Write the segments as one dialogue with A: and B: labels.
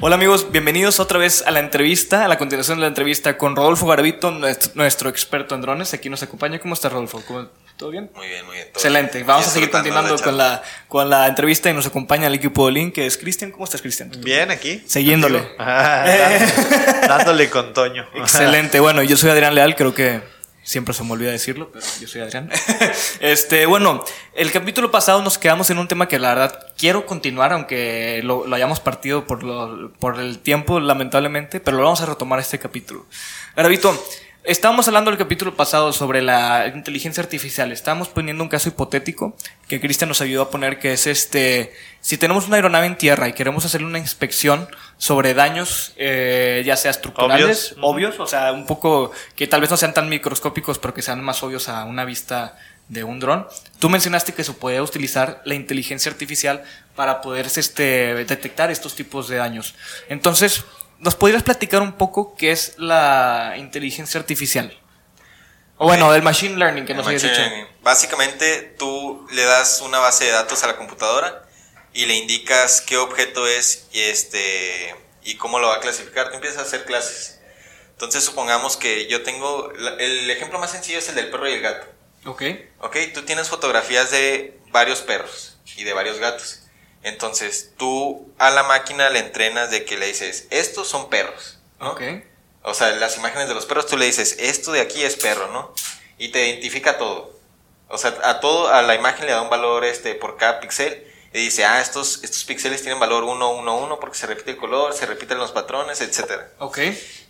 A: Hola amigos, bienvenidos otra vez a la entrevista, a la continuación de la entrevista con Rodolfo Garavito, nuestro, experto en drones. Aquí nos acompaña. ¿Cómo estás, Rodolfo? ¿Todo bien?
B: Muy bien, muy bien.
A: Excelente. Vamos a seguir continuando con la, con la entrevista y nos acompaña el equipo de Link, que es Cristian. ¿Cómo estás, Cristian?
C: Bien, aquí.
A: Siguiéndole.
C: dándole con Toño.
A: Excelente. Bueno, yo soy Adrián Leal, creo que Siempre se me olvida decirlo, pero yo soy Adrián. este, bueno, el capítulo pasado nos quedamos en un tema que la verdad quiero continuar, aunque lo, hayamos partido por, por el tiempo, lamentablemente, pero lo vamos a retomar este capítulo. Garavito, Estábamos hablando el capítulo pasado sobre la inteligencia artificial. Estábamos poniendo un caso hipotético que Cristian nos ayudó a poner, que es este, si tenemos una aeronave en tierra y queremos hacerle una inspección sobre daños, eh, ya sea estructurales, obvios. o sea, un poco que tal vez no sean tan microscópicos, pero que sean más obvios a una vista de un dron. Tú mencionaste que se puede utilizar la inteligencia artificial para poder este, detectar estos tipos de daños. Entonces, ¿Nos podrías platicar un poco qué es la inteligencia artificial? O bueno, del machine learning que nos habías dicho.
B: Básicamente, tú le das una base de datos a la computadora y le indicas qué objeto es y, este, y cómo lo va a clasificar. Tú empiezas a hacer clases. Entonces, supongamos que yo tengo. El ejemplo más sencillo es el del perro y el gato.
A: Ok.
B: Ok, tú tienes fotografías de varios perros y de varios gatos. Entonces, tú a la máquina le entrenas de que le dices, estos son perros, ¿no? O sea, las imágenes de los perros, tú le dices, esto de aquí es perro, ¿no? Y te identifica todo. O sea, a todo, a la imagen le da un valor este por cada píxel. Y dice, ah, estos, estos píxeles tienen valor 1, 1, 1 porque se repite el color, se repiten los patrones, etc.
A: Ok.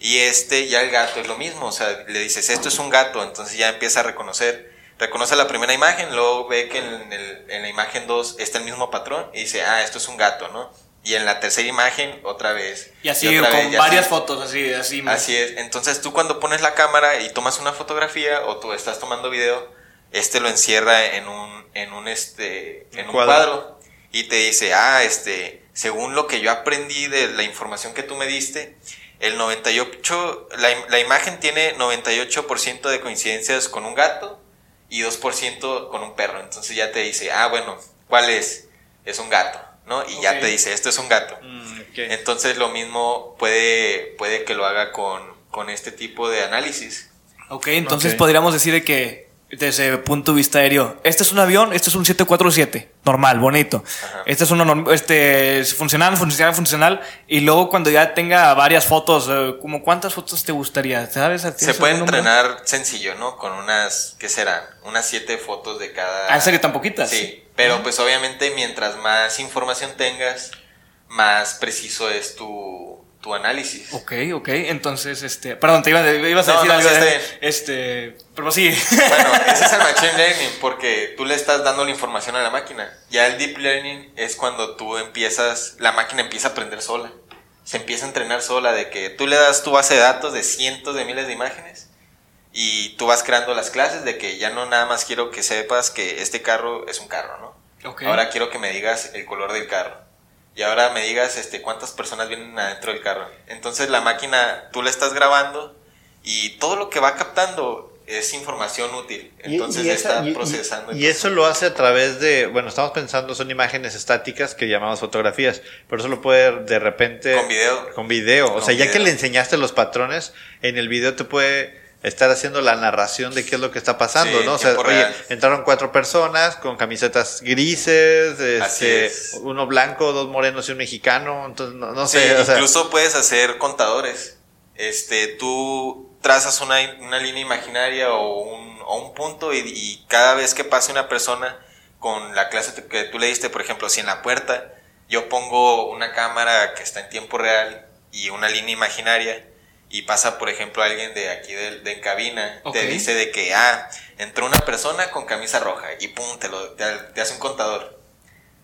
B: Y este, ya el gato es lo mismo. O sea, le dices, esto es un gato, entonces ya empieza a reconocer reconoce la primera imagen, luego ve que en, el, en la imagen 2 está el mismo patrón y dice, ah, esto es un gato, ¿no? Y en la tercera imagen, otra vez.
A: Y así, con varias fotos, así, así.
B: Así es. Entonces tú cuando pones la cámara y tomas una fotografía o tú estás tomando video, este lo encierra en un, en un, este, en un cuadro. y te dice, ah, este, según lo que yo aprendí de la información que tú me diste, el 98, la, la imagen tiene 98% de coincidencias con un gato y 2% con un perro. Entonces ya te dice, ah, bueno, ¿cuál es? Es un gato, ¿no? Y ya te dice, esto es un gato. Mm, Entonces lo mismo puede, puede que lo haga con, con este tipo de análisis.
A: Ok, entonces podríamos decir que desde el punto de vista aéreo. Este es un avión, este es un 747, normal, bonito. Este es uno este, funcional, funcional, funcional. Y luego cuando ya tenga varias fotos, eh, como cuántas fotos te gustaría, ¿sabes?
B: Se puede entrenar sencillo, ¿no? Con unas, ¿qué será? Unas siete fotos de cada...
A: ¿Ah, serio tan poquitas?
B: Sí, pero pues obviamente mientras más información tengas, más preciso es tu tu análisis.
A: Ok, ok. Entonces, este. Perdón, te, iba, ibas a decir algo. este. Pero sí.
B: Bueno, ese es el Machine Learning porque tú le estás dando la información a la máquina. Ya el Deep Learning es cuando tú empiezas. La máquina empieza a aprender sola. Se empieza a entrenar sola de que tú le das tu base de datos de cientos de miles de imágenes y tú vas creando las clases de que ya no nada más quiero que sepas que este carro es un carro, ¿no? Okay. Ahora quiero que me digas el color del carro y ahora me digas este, cuántas personas vienen adentro del carro. Entonces la máquina, tú la estás grabando y todo lo que va captando es información útil. Entonces está procesando.
C: Y, eso lo hace a través de, bueno, estamos pensando, son imágenes estáticas que llamamos fotografías, pero eso lo puede de repente...
B: Con video.
C: Con video. o sea, ya que le enseñaste los patrones, en el video te puede estar haciendo la narración de qué es lo que está pasando, ¿no? O sea, oye, entraron cuatro personas con camisetas grises, este, uno blanco, dos morenos y un mexicano, entonces no, sé.
B: incluso puedes hacer contadores. Este, tú trazas una, una línea imaginaria o un, o un punto y, y, cada vez que pase una persona con la clase que tú le diste, por ejemplo, si en la puerta yo pongo una cámara que está en tiempo real y una línea imaginaria, y pasa, por ejemplo, alguien de aquí de, de cabina, te dice de que, ah, entró una persona con camisa roja y pum, te, lo, te, hace un contador.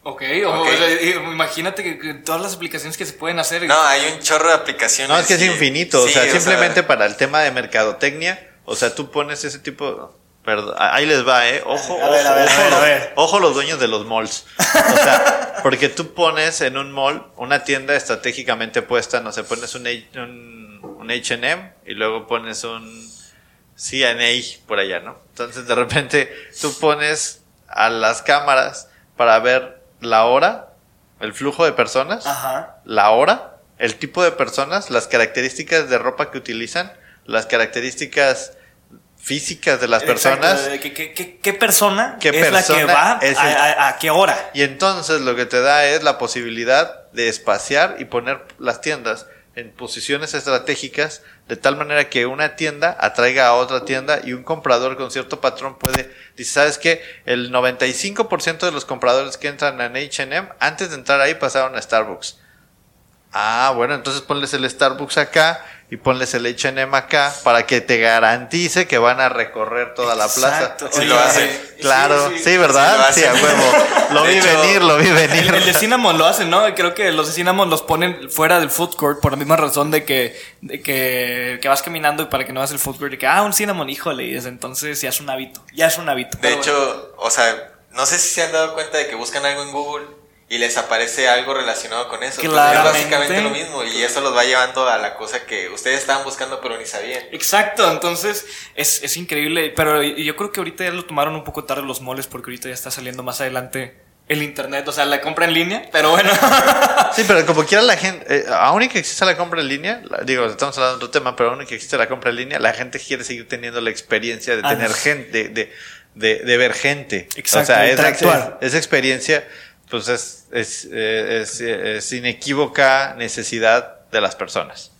A: Ok, okay. imagínate que, todas las aplicaciones que se pueden hacer.
B: No, hay un chorro de aplicaciones.
C: No, es que es infinito. o sea, simplemente para el tema de mercadotecnia, o sea, tú pones ese tipo. Perdón, ahí les va, ¿eh? Ojo, a ver, ojo, a ver, ojo, a ver. ojo los dueños de los malls. O sea, porque tú pones en un mall una tienda estratégicamente puesta, no sé, pones un, un, HM y luego pones un CNA por allá, ¿no? Entonces de repente tú pones a las cámaras para ver la hora, el flujo de personas, la hora, el tipo de personas, las características de ropa que utilizan, las características físicas de las personas.
A: ¿Qué, persona es la que va a, qué hora?
C: Y entonces lo que te da es la posibilidad de espaciar y poner las tiendas en posiciones estratégicas de tal manera que una tienda atraiga a otra tienda y un comprador con cierto patrón puede, dice, ¿sabes qué? El 95% de los compradores que entran en H&M antes de entrar ahí pasaron a Starbucks. Ah, bueno, entonces ponles el Starbucks acá y ponles el H&M acá para que te garantice que van a recorrer toda la plaza.
B: Sí, lo hacen.
C: Claro, sí, ¿verdad? Sí, a huevo. Lo vi venir, lo vi venir.
A: El, de Cinnamon lo hacen, ¿no? Creo que los de Cinnamon los ponen fuera del food court por la misma razón de que, de que, que vas caminando y para que no hagas el food court y que, ah, un Cinnamon, híjole, y desde entonces ya es un hábito, ya es un hábito.
B: De hecho, o sea, no sé si se han dado cuenta de que buscan algo en Google y les aparece algo relacionado con eso. Claro. Es básicamente lo mismo y eso los va llevando a la cosa que ustedes estaban buscando pero ni sabían.
A: Exacto, entonces es, es increíble, pero yo creo que ahorita ya lo tomaron un poco tarde los moles porque ahorita ya está saliendo más adelante el internet, o sea, la compra en línea, pero bueno.
C: sí, pero como quiera la gente, eh, aún que exista la compra en línea, digo, estamos hablando de otro tema, pero aún que existe la compra en línea, la gente quiere seguir teniendo la experiencia de ah, tener gente, de, de, de, ver gente.
A: Exacto, o sea,
C: esa, esa experiencia pues es, es, es, es inequívoca necesidad de las personas.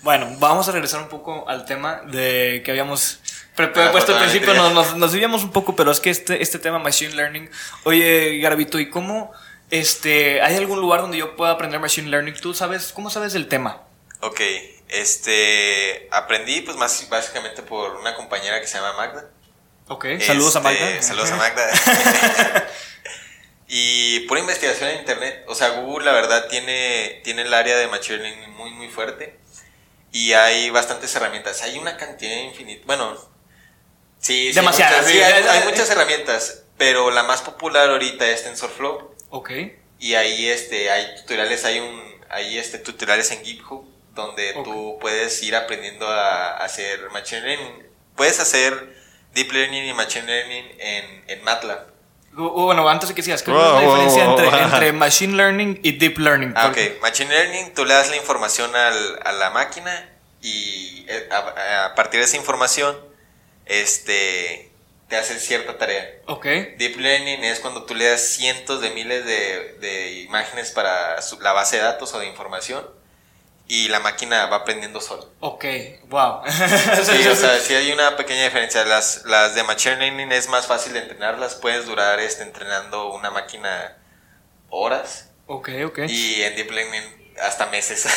A: Bueno, vamos a regresar un poco al tema de que habíamos puesto al principio, nos, nos, nos un poco, pero es que este, este tema Machine Learning, oye, Garabito, ¿y cómo, este, hay algún lugar donde yo pueda aprender Machine Learning? ¿Tú sabes, cómo sabes del tema?
B: Ok, este, aprendí pues más básicamente por una compañera que se llama Magda.
A: Ok, saludos a este,
B: Magda. Saludos a Magda. Y por investigación en internet, o sea, Google la verdad tiene, tiene el área de Machine Learning muy, muy fuerte. Y hay bastantes herramientas. Hay una cantidad infinita. Bueno, sí,
A: demasiadas.
B: Sí, hay, muchas herramientas, pero la más popular ahorita es TensorFlow.
A: Ok.
B: Y ahí este, hay tutoriales, hay un, hay este, tutoriales en GitHub donde tú puedes ir aprendiendo a, hacer Machine Learning. Puedes hacer Deep Learning y Machine Learning en, en MATLAB.
A: Bueno, antes de que sigas, ¿cuál es la diferencia entre, entre, Machine Learning y Deep Learning?
B: Ah, ok, Machine Learning, tú le das la información al, a la máquina y eh, a, partir de esa información este, te hace cierta tarea.
A: Ok.
B: Deep Learning es cuando tú le das cientos de miles de, de imágenes para la base de datos o de información y la máquina va aprendiendo solo.
A: Ok, wow.
B: sí, o sea, sí hay una pequeña diferencia. Las, las de Machine Learning es más fácil de entrenarlas. Puedes durar este, entrenando una máquina horas.
A: Ok, ok.
B: Y en Deep Learning hasta meses.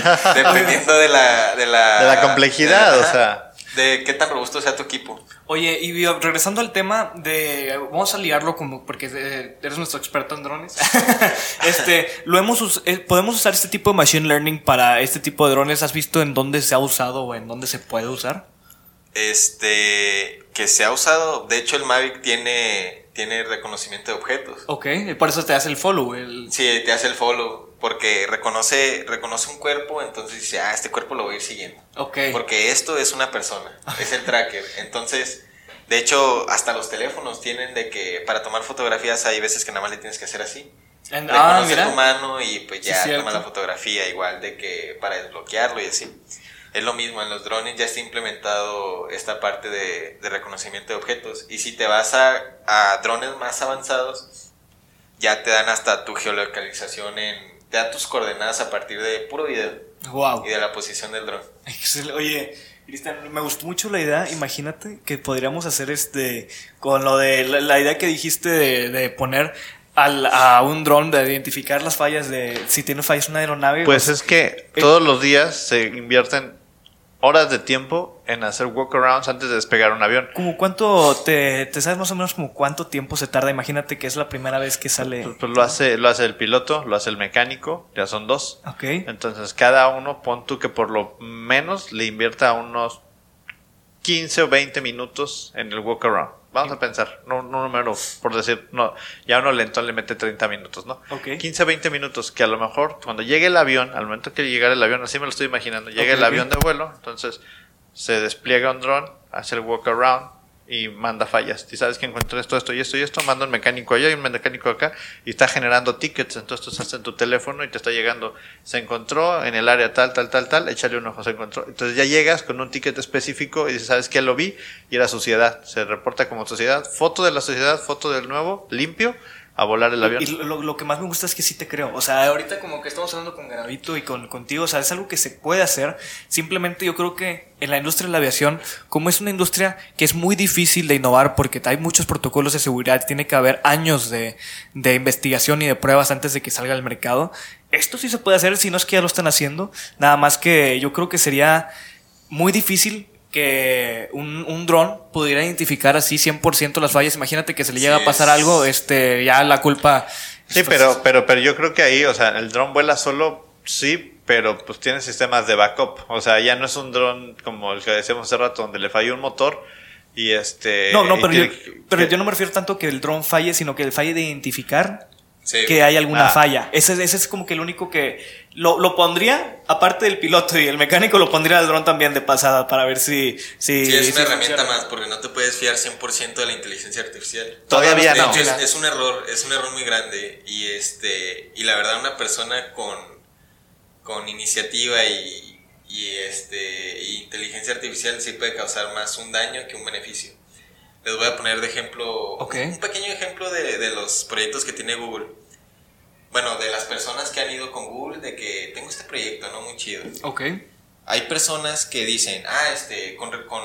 B: Dependiendo de la, de la,
C: de la complejidad, o sea
B: de qué tan robusto sea tu equipo.
A: Oye, y regresando al tema de, vamos a liarlo como, porque eh, eres nuestro experto en drones. este, lo hemos, eh, podemos usar este tipo de machine learning para este tipo de drones. ¿Has visto en dónde se ha usado o en dónde se puede usar?
B: Este, que se ha usado, de hecho el Mavic tiene, tiene reconocimiento de objetos.
A: Ok, por eso te hace el follow. El...
B: Sí, te hace el follow porque reconoce, reconoce un cuerpo, entonces dice, ah, este cuerpo lo voy a ir siguiendo.
A: Ok.
B: Porque esto es una persona, es el tracker. Entonces, de hecho, hasta los teléfonos tienen de que para tomar fotografías hay veces que nada más le tienes que hacer así. Ah, reconoce tu mano y pues ya toma la fotografía, igual de que para desbloquearlo y así. Es lo mismo, en los drones ya está implementado esta parte de, de reconocimiento de objetos. Y si te vas a, a drones más avanzados, ya te dan hasta tu geolocalización en te da tus coordenadas a partir de puro video.
A: Wow.
B: Y de la posición del dron.
A: Oye, Cristian, me gustó mucho la idea. Imagínate que podríamos hacer este con lo de la, idea que dijiste de, poner al, a un dron de identificar las fallas de si tiene fallas una aeronave.
C: Pues es que todos los días se invierten horas de tiempo en hacer walkarounds antes de despegar un avión.
A: ¿Cómo cuánto te, te, sabes más o menos como cuánto tiempo se tarda? Imagínate que es la primera vez que sale.
C: Pues, pues, lo hace, lo hace el piloto, lo hace el mecánico, ya son dos.
A: Ok.
C: Entonces cada uno pon tú que por lo menos le invierta unos 15 o 20 minutos en el walkaround. Vamos a pensar, no, no número, por decir, no, ya uno lento le mete 30 minutos, ¿no?
A: Ok.
C: 15 o 20 minutos, que a lo mejor cuando llegue el avión, al momento que llegue el avión, así me lo estoy imaginando, llega el avión de vuelo, entonces se despliega un dron, hace el walk around y manda fallas. Si sabes que encontré esto, esto y esto y esto, manda un mecánico allá y un mecánico acá y está generando tickets, entonces tú estás en tu teléfono y te está llegando, se encontró en el área tal, tal, tal, tal, échale un ojo, se encontró. Entonces ya llegas con un ticket específico y dices, ¿sabes qué? Lo vi y era suciedad. Se reporta como suciedad, foto de la suciedad, foto del nuevo, limpio, a volar el avión.
A: Y lo, lo que más me gusta es que sí te creo. O sea, ahorita como que estamos hablando con Garavito y con, contigo, o sea, es algo que se puede hacer. Simplemente yo creo que en la industria de la aviación, como es una industria que es muy difícil de innovar porque hay muchos protocolos de seguridad, tiene que haber años de, de investigación y de pruebas antes de que salga al mercado. Esto sí se puede hacer, si no es que ya lo están haciendo. Nada más que yo creo que sería muy difícil que un, un dron pudiera identificar así 100% las fallas. Imagínate que se le llega
B: Sí,
A: a pasar algo, este, ya la culpa.
C: Sí, pero, pero, pero yo creo que ahí, o sea, el dron vuela solo, sí, pero pues tiene sistemas de backup. O sea, ya no es un dron como el que decíamos hace rato, donde le falló un motor y este...
A: No, no, pero, yo,
C: que-
A: pero yo no me refiero tanto que el dron falle, sino que el falle de identificar
B: Sí.
A: que hay alguna
C: Ah.
A: falla. Ese, ese es como que el único que lo, lo pondría, aparte del piloto y el mecánico, lo pondría al dron también de pasada para ver si. si
B: Sí, es
A: si
B: una herramienta
A: funciona.
B: más, porque no te puedes fiar 100% de la inteligencia artificial.
C: Todavía
B: De
C: no.
B: hecho, es, es un error, es un error muy grande. Y este, y la verdad, una persona con, con iniciativa y, y este, y inteligencia artificial sí puede causar más un daño que un beneficio. Les voy a poner de ejemplo,
A: Ok.
B: un pequeño ejemplo de, de los proyectos que tiene Google. Bueno, de las personas que han ido con Google, de que tengo este proyecto, ¿no? Muy chido.
A: Ok.
B: Hay personas que dicen, ah, este, con, con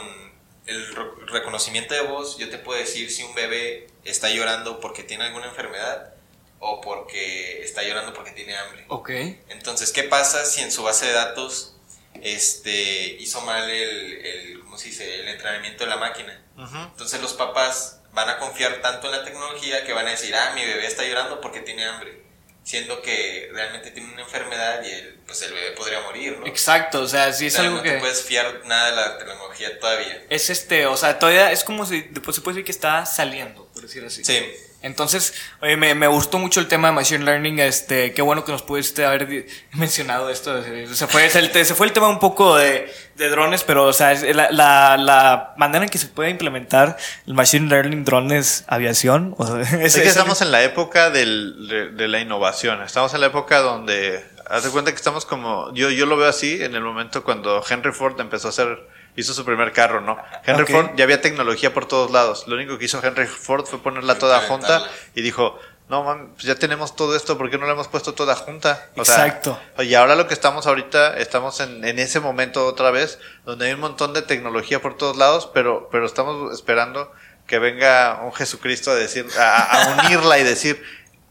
B: el reconocimiento de voz, yo te puedo decir si un bebé está llorando porque tiene alguna enfermedad o porque está llorando porque tiene hambre.
A: Ok.
B: Entonces, ¿qué pasa si en su base de datos este, hizo mal el, el, ¿cómo se dice? el entrenamiento de la máquina? Entonces los papás van a confiar tanto en la tecnología que van a decir, ah, mi bebé está llorando porque tiene hambre, siendo que realmente tiene una enfermedad y el, pues el bebé podría morir, ¿no?
A: Exacto, o sea, sí es
B: O sea,
A: algo
B: no
A: que.
B: te puedes fiar nada de la tecnología todavía.
A: Es este, o sea, todavía es como si después se puede decir que está saliendo, por decir así.
B: Sí.
A: Entonces, oye, me, me gustó mucho el tema de Machine Learning. Este, qué bueno que nos pudiste haber mencionado esto. Se fue, se, fue el tema un poco de, de drones, pero, o sea, la, la, la manera en que se puede implementar el Machine Learning drones aviación. O sea,
C: Es, que estamos en la época del- de, de la innovación. Estamos en la época donde, haz de cuenta que estamos como, yo, yo lo veo así en el momento cuando Henry Ford empezó a hacer, hizo su primer carro, ¿no? Henry
A: Ok.
C: Ford ya había tecnología por todos lados. Lo único que hizo Henry Ford fue ponerla toda junta y dijo, no, man, pues ya tenemos todo esto, ¿por qué no lo hemos puesto toda junta? O sea,
A: Exacto.
C: y ahora lo que estamos ahorita, estamos en, en ese momento otra vez, donde hay un montón de tecnología por todos lados, pero, pero estamos esperando que venga un Jesucristo a decir, a, a unirla y decir,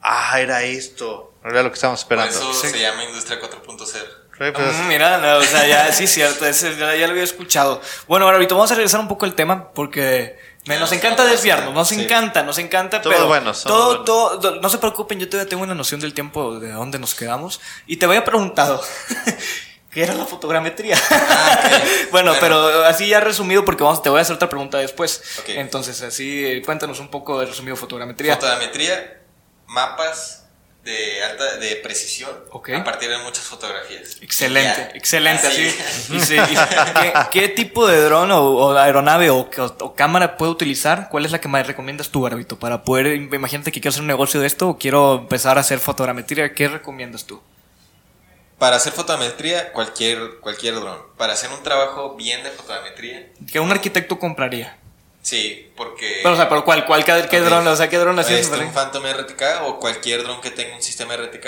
C: ah, era esto. Era lo que estamos
B: Por
C: esperando.
B: eso
A: Sí.
B: se llama Industria 4.0.
C: Sí, pues,
A: Mm, Mira, no, o sea, ya sí, cierto, ese ya, ya lo había escuchado. Bueno, ahora ahorita vamos a regresar un poco al tema porque me- nos encanta desviarnos, nos
B: Sí.
A: encanta, nos encanta,
C: Todos
A: pero
C: somos
A: todo, todo, do- no se preocupen, yo todavía tengo una noción del tiempo de dónde nos quedamos y te había preguntado. ¿Qué era la fotogrametría?
B: Ah, ok.
A: bueno,
B: Bueno.
A: pero así ya resumido porque vamos, te voy a hacer otra pregunta después.
B: Ok.
A: Entonces, así cuéntanos un poco de resumido fotogrametría.
B: Fotogrametría, mapas de alta de precisión a partir de muchas fotografías.
A: Excelente,
B: Ya.
A: excelente. Así,
B: Así.
A: y sí, y ¿qué, qué tipo de dron o, o aeronave o, cámara puedo utilizar? ¿Cuál es la que me recomiendas tú, Garbito? Para poder, imagínate que quiero hacer un negocio de esto o quiero empezar a hacer fotogrametría, ¿qué recomiendas tú?
B: Para hacer fotometría, cualquier, cualquier dron. Para hacer un trabajo bien de fotometría,
A: Que un arquitecto compraría.
B: Sí, porque...
A: Pero, o sea, pero ¿cuál, cuál, qué, qué
B: Ok.
A: dron, o sea, qué dron así es?
B: Este, un Phantom RTK o cualquier dron que tenga un sistema RTK,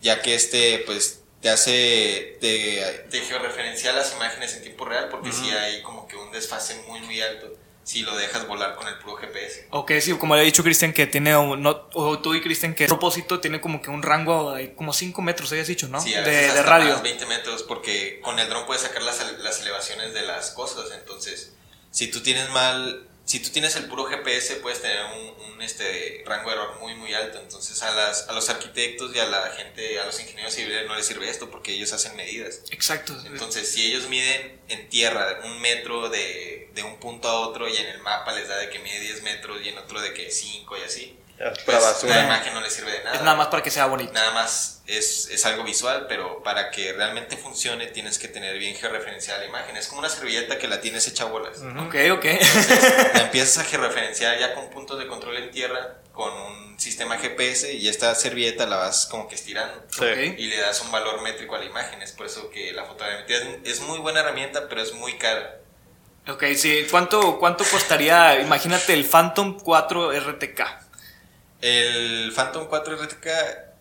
B: ya que este, pues, te hace, te, te georreferencia las imágenes en tiempo real, porque si hay como que un desfase muy, muy alto si lo dejas volar con el puro GPS.
A: Ok, sí, como le ha dicho Cristian, que tiene, un, no, o tú y Cristian, que a propósito tiene como que un rango de como 5 metros, habías dicho, ¿no?
B: Sí,
A: de,
B: de
A: radio.
B: 20 metros, porque con el dron puedes sacar las, las elevaciones de las cosas. Entonces, si tú tienes mal si tú tienes el puro GPS puedes tener un, este, rango de error muy muy alto. Entonces a, las, a los arquitectos y a la gente, a los ingenieros civiles no les sirve esto porque ellos hacen medidas.
A: Exacto.
B: Entonces si ellos miden en tierra un metro de, de un punto a otro y en el mapa les da de que mide 10 metros y en otro de que 5 y así pues, la imagen no le sirve de nada.
A: Es nada más para que sea bonito.
B: Nada más es, es, algo visual, pero para que realmente funcione tienes que tener bien georreferenciada la imagen. Es como una servilleta que la tienes hecha bolas.
A: Ok, ok.
B: la empiezas a georreferenciar ya con puntos de control en tierra, con un sistema GPS y esta servilleta la vas como que estirando. Y le das un valor métrico a la imagen. Es por eso que la fotogrametría es, es muy buena herramienta, pero es muy cara.
A: Ok, sí. ¿Cuánto, cuánto costaría, imagínate, el Phantom 4 RTK?
B: El Phantom 4 RTK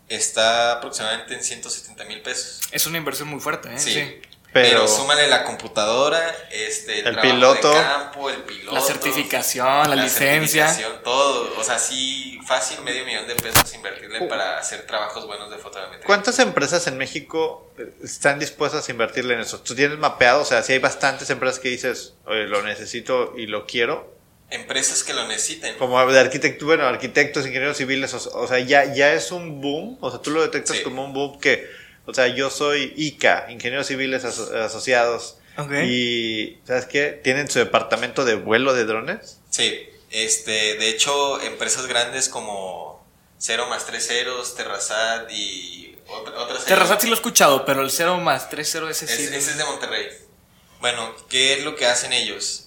B: está aproximadamente en 170 mil pesos.
A: Es una inversión muy fuerte, ¿eh?
B: Sí. Pero, súmale la computadora, este,
C: el, piloto,
B: de campo, el piloto,
A: la certificación, la, licencia,
B: todo, o sea, sí, fácil medio millón de pesos invertirle uh. para hacer trabajos buenos de fotogrametría.
C: ¿Cuántas empresas en México están dispuestas a invertirle en eso? ¿Tú tienes mapeado? O sea, si hay bastantes empresas que dices, Oye, lo necesito y lo quiero,
B: empresas que lo necesiten.
C: Como de arquitectura, bueno, arquitectos, ingenieros civiles, o, sea, ya, ya es un boom, o sea, tú lo detectas como un boom que, o sea, yo soy ICA, ingenieros civiles asociados, y, ¿sabes qué? ¿Tienen su departamento de vuelo de drones?
B: Sí, este, de hecho, empresas grandes como Cero más Tres Ceros, Terrazat y otras...
A: Terrazat sí lo he escuchado, pero el Cero más Tres Cero ese
B: sí. ese es de Monterrey. Bueno, ¿qué es lo que hacen ellos?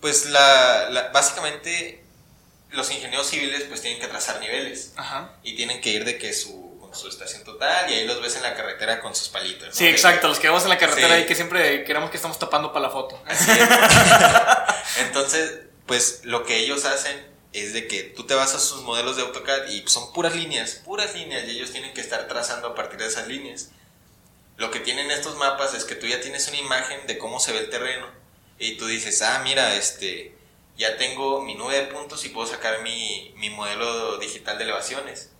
B: Pues la, básicamente los ingenieros civiles pues tienen que trazar niveles y tienen que ir de que su, su estación total y ahí los ves en la carretera con sus palitos.
A: Sí, exacto, los que vamos en la carretera y que siempre queremos que estamos tapando para la foto.
B: Entonces, pues lo que ellos hacen es de que tú te vas a sus modelos de AutoCAD y son puras líneas, puras líneas y ellos tienen que estar trazando a partir de esas líneas. Lo que tienen estos mapas es que tú ya tienes una imagen de cómo se ve el terreno y tú dices, ah, mira, este, ya tengo mi nube de puntos y puedo sacar mi, mi modelo digital de elevaciones.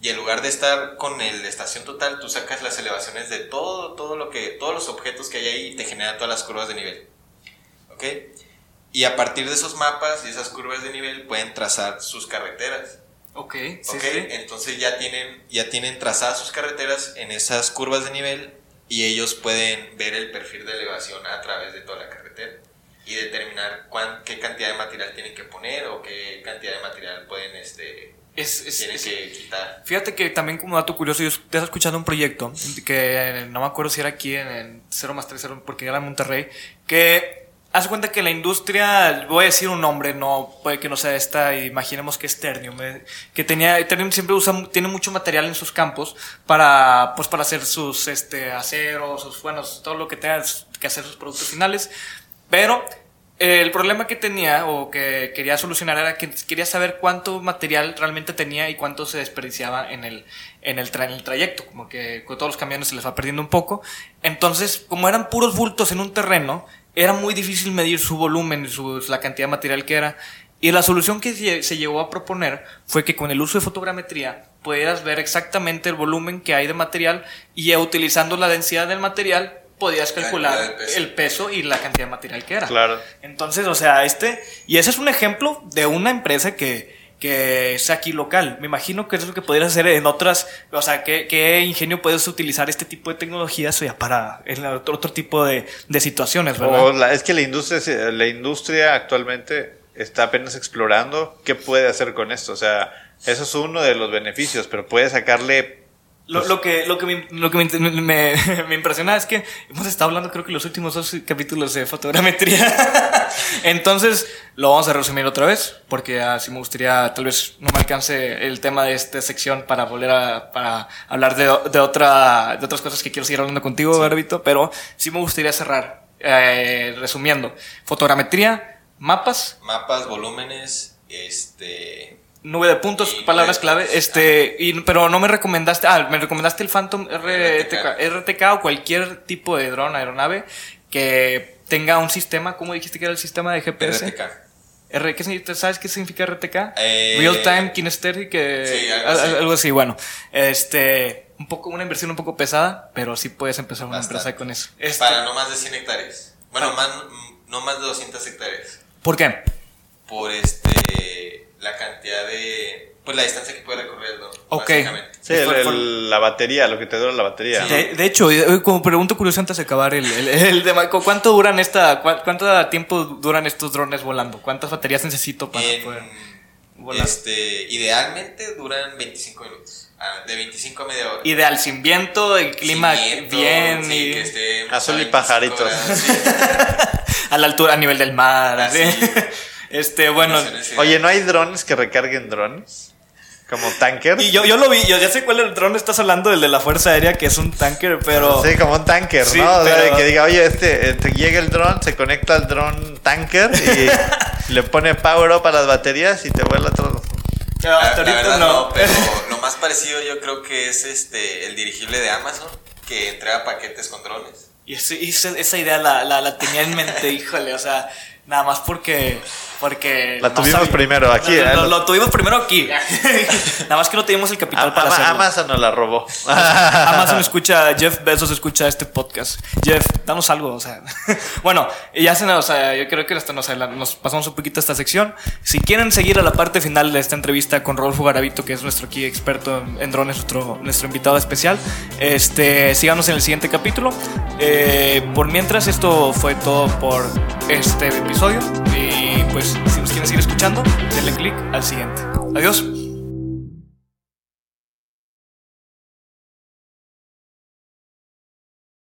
B: Y en lugar de estar con el estación total, tú sacas las elevaciones de todo, todo lo que, todos los objetos que hay ahí y te genera todas las curvas de nivel. ¿Ok? Y a partir de esos mapas y esas curvas de nivel pueden trazar sus carreteras.
A: Ok,
B: sí, Entonces ya tienen, ya tienen trazadas sus carreteras en esas curvas de nivel y ellos pueden ver el perfil de elevación a través de toda la carretera y determinar cuán, qué cantidad de material tienen que poner o qué cantidad de material pueden este,
A: es,
B: tienen que quitar.
A: Fíjate que también como dato curioso, yo te escuchando un proyecto que no me acuerdo si era aquí en, 0 más 3, 0, porque era en Monterrey, que hace cuenta que la industria, voy a decir un nombre, no puede que no sea esta, imaginemos que es Ternium, eh, que tenía, Ternium siempre usa, tiene mucho material en sus campos para, pues para hacer sus este, aceros, sus, bueno, todo lo que tenga que hacer sus productos finales. Pero eh, el problema que tenía o que quería solucionar era que quería saber cuánto material realmente tenía y cuánto se desperdiciaba en el, en el, el trayecto, como que con todos los camiones se les va perdiendo un poco. Entonces, como eran puros bultos en un terreno, era muy difícil medir su volumen, su, la cantidad de material que era. Y la solución que se llegó a proponer fue que con el uso de fotogrametría pudieras ver exactamente el volumen que hay de material y utilizando la densidad del material podías calcular el peso. y la cantidad de material que era.
C: Claro.
A: Entonces, o sea, este, y ese es un ejemplo de una empresa que, que es aquí local. Me imagino que eso es lo que podrías hacer en otras, o sea, ¿qué, ingenio puedes utilizar este tipo de tecnologías ya para en otro, otro tipo de, de, situaciones, ¿verdad?
C: es que la industria, la industria actualmente está apenas explorando qué puede hacer con esto. O sea, eso es uno de los beneficios, pero puede sacarle
A: lo, lo, que, lo que, me, lo que me, me, me, impresiona es que hemos estado hablando creo que los últimos dos capítulos de fotogrametría. Entonces lo vamos a resumir otra vez porque así me gustaría, tal vez no me alcance el tema de esta sección para volver a para hablar de, de, otra, de otras cosas que quiero seguir hablando contigo, sí. pero sí me gustaría cerrar eh, resumiendo. Fotogrametría, mapas.
B: Mapas, volúmenes, este
A: nube de puntos, palabras clave, este, y, pero no me recomendaste, ah, me recomendaste el Phantom RTK, RTK o cualquier tipo de dron, aeronave que tenga un sistema, ¿cómo dijiste que era el sistema de GPS?
B: RTK.
A: R, ¿qué, ¿Sabes qué significa RTK? Eh, Real Time Kinesthetic. sí, algo, así. Bueno, este, un poco, una inversión un poco pesada, pero sí puedes empezar una empresa con eso.
B: Este, Para no más de 100 hectáreas. Bueno, ah. no más de 200 hectáreas.
A: ¿Por qué?
B: Por este, la cantidad de pues la distancia que puede recorrer, ¿no?
A: Ok.
C: Sí, la batería, lo que te dura la batería.
A: De, hecho, eh, como pregunto curioso antes de acabar el, el, tema, ¿cuánto duran esta, cuánto tiempo duran estos drones volando? ¿Cuántas baterías necesito para poder
B: volar? Este, idealmente duran 25 minutos. Ah, de 25 a media hora.
A: Ideal, sin viento, el clima bien y...
C: Azul y pajaritos.
A: a la altura, a nivel del mar. Así. Este, bueno.
C: Oye, ¿no hay drones que recarguen drones? Como tanker.
A: Y yo, yo lo vi, yo ya sé cuál es el dron estás hablando, el de la Fuerza Aérea, que es un tanker, pero.
C: Sí, como un tanker, ¿no? O sea, que diga, oye, este, te llega el dron, se conecta al dron tanker y le pone power up a las baterías y te vuela todo.
B: la, no. pero lo más parecido yo creo que es este el dirigible de Amazon, que entrega paquetes con drones.
A: Y, esa idea la, la, la tenía en mente, híjole, o sea, Nada más porque. Porque
C: la tuvimos primero aquí.
A: Lo, lo, tuvimos primero aquí. Nada más que no teníamos el capital para hacerlo.
C: Amazon nos la robó.
A: Amazon escucha, Jeff Bezos escucha este podcast. Jeff, danos algo. O sea. bueno, ya se o sea, yo creo que hasta nos, nos pasamos un poquito esta sección. Si quieren seguir a la parte final de esta entrevista con Rodolfo Garavito, que es nuestro aquí experto en drones, nuestro, nuestro invitado especial, este, síganos en el siguiente capítulo. Eh, por mientras, esto fue todo por este episodio. Pues, si nos quieren seguir escuchando, denle click al siguiente. Adiós.